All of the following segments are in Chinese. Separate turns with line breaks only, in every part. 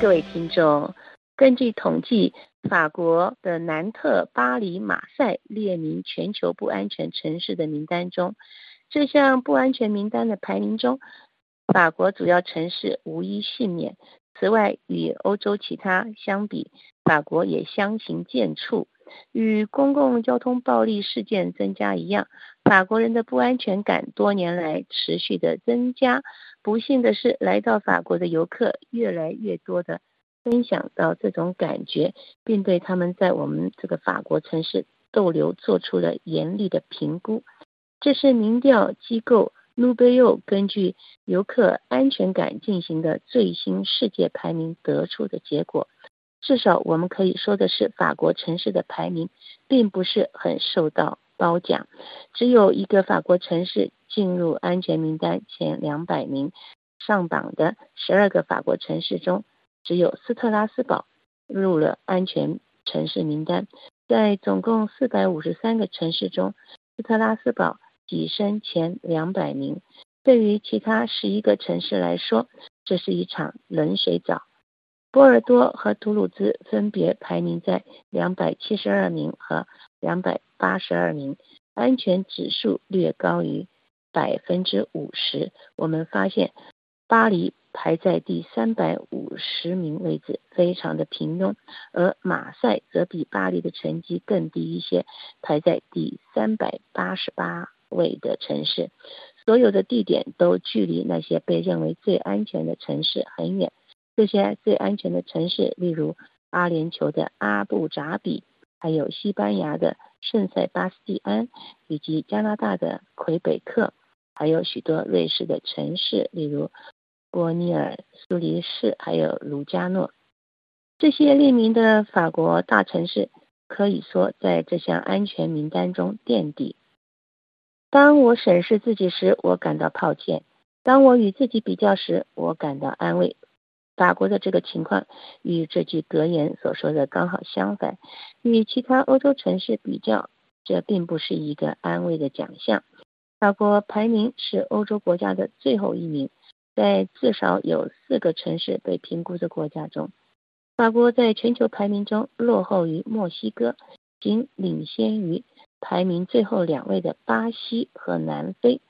各位听众，根据统计，法国的南特、巴黎、马赛列名全球不安全城市的名单中。这项不安全名单的排名中，法国主要城市无一幸免。此外，与欧洲其他相比，法国也相形见绌。与公共交通暴力事件增加一样，法国人的不安全感多年来持续的增加。不幸的是，来到法国的游客越来越多的分享到这种感觉，并对他们在我们这个法国城市逗留做出了严厉的评估。这是民调机构努贝欧根据游客安全感进行的最新世界排名得出的结果。至少我们可以说的是，法国城市的排名并不是很受到褒奖。只有一个法国城市进入安全名单前两百名，上榜的十二个法国城市中，只有斯特拉斯堡入了安全城市名单。在总共四百五十三个城市中，斯特拉斯堡跻身前两百名。对于其他十一个城市来说，这是一场冷水澡。波尔多和图鲁兹分别排名在两百七十二名和两百八十二名，安全指数略高于百分之五十。我们发现巴黎排在第三百五十名位置，非常的平庸，而马赛则比巴黎的成绩更低一些，排在第三百八十八位的城市。所有的地点都距离那些被认为最安全的城市很远。这些最安全的城市，例如阿联酋的阿布扎比，还有西班牙的圣塞巴斯蒂安，以及加拿大的魁北克，还有许多瑞士的城市，例如波尼尔、苏黎世，还有卢加诺。这些列名的法国大城市，可以说在这项安全名单中垫底。当我审视自己时，我感到抱歉；当我与自己比较时，我感到安慰。法国的这个情况与这句格言所说的刚好相反。与其他欧洲城市比较，这并不是一个安慰的奖项。法国排名是欧洲国家的最后一名，在至少有四个城市被评估的国家中，法国在全球排名中落后于墨西哥，仅领先于排名最后两位的巴西和南非。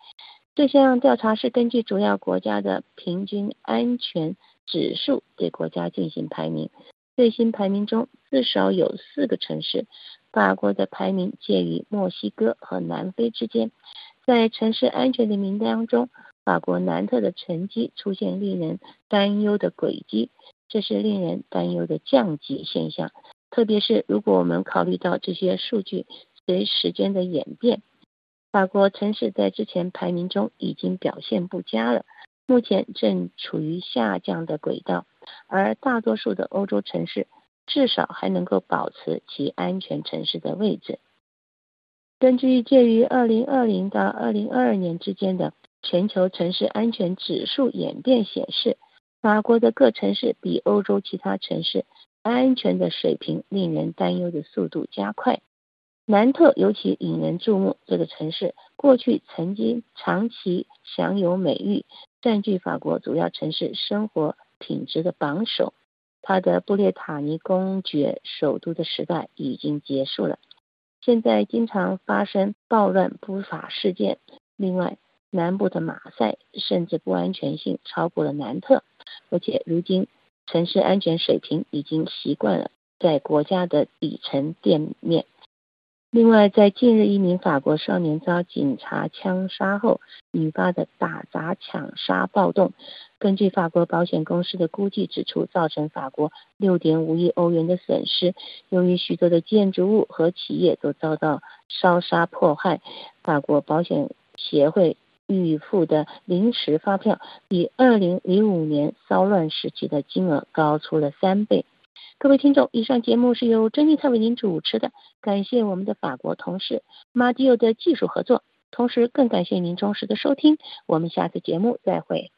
这项调查是根据主要国家的平均安全。指数对国家进行排名，最新排名中至少有四个城市，法国的排名介于墨西哥和南非之间。在城市安全的名单中，法国南特的成绩出现令人担忧的轨迹，这是令人担忧的降级现象。特别是如果我们考虑到这些数据随时间的演变，法国城市在之前排名中已经表现不佳了。目前正处于下降的轨道，而大多数的欧洲城市至少还能够保持其安全城市的位置。根据介于2020到2022年之间的全球城市安全指数演变显示，法国的各城市比欧洲其他城市安全的水平令人担忧的速度加快。南特尤其引人注目，这个城市过去曾经长期享有美誉。占据法国主要城市生活品质的榜首，它的布列塔尼公爵首都的时代已经结束了。现在经常发生暴乱不法事件。另外，南部的马赛甚至不安全性超过了南特，而且如今城市安全水平已经习惯了在国家的底层店面。另外，在近日一名法国少年遭警察枪杀后引发的打砸抢杀暴动，根据法国保险公司的估计指出，造成法国六点五亿欧元的损失。由于许多的建筑物和企业都遭到烧杀迫害，法国保险协会预付的临时发票比二零零五年骚乱时期的金额高出了三倍。各位听众，以上节目是由珍妮特为您主持的，感谢我们的法国同事马蒂欧的技术合作，同时更感谢您忠实的收听，我们下次节目再会。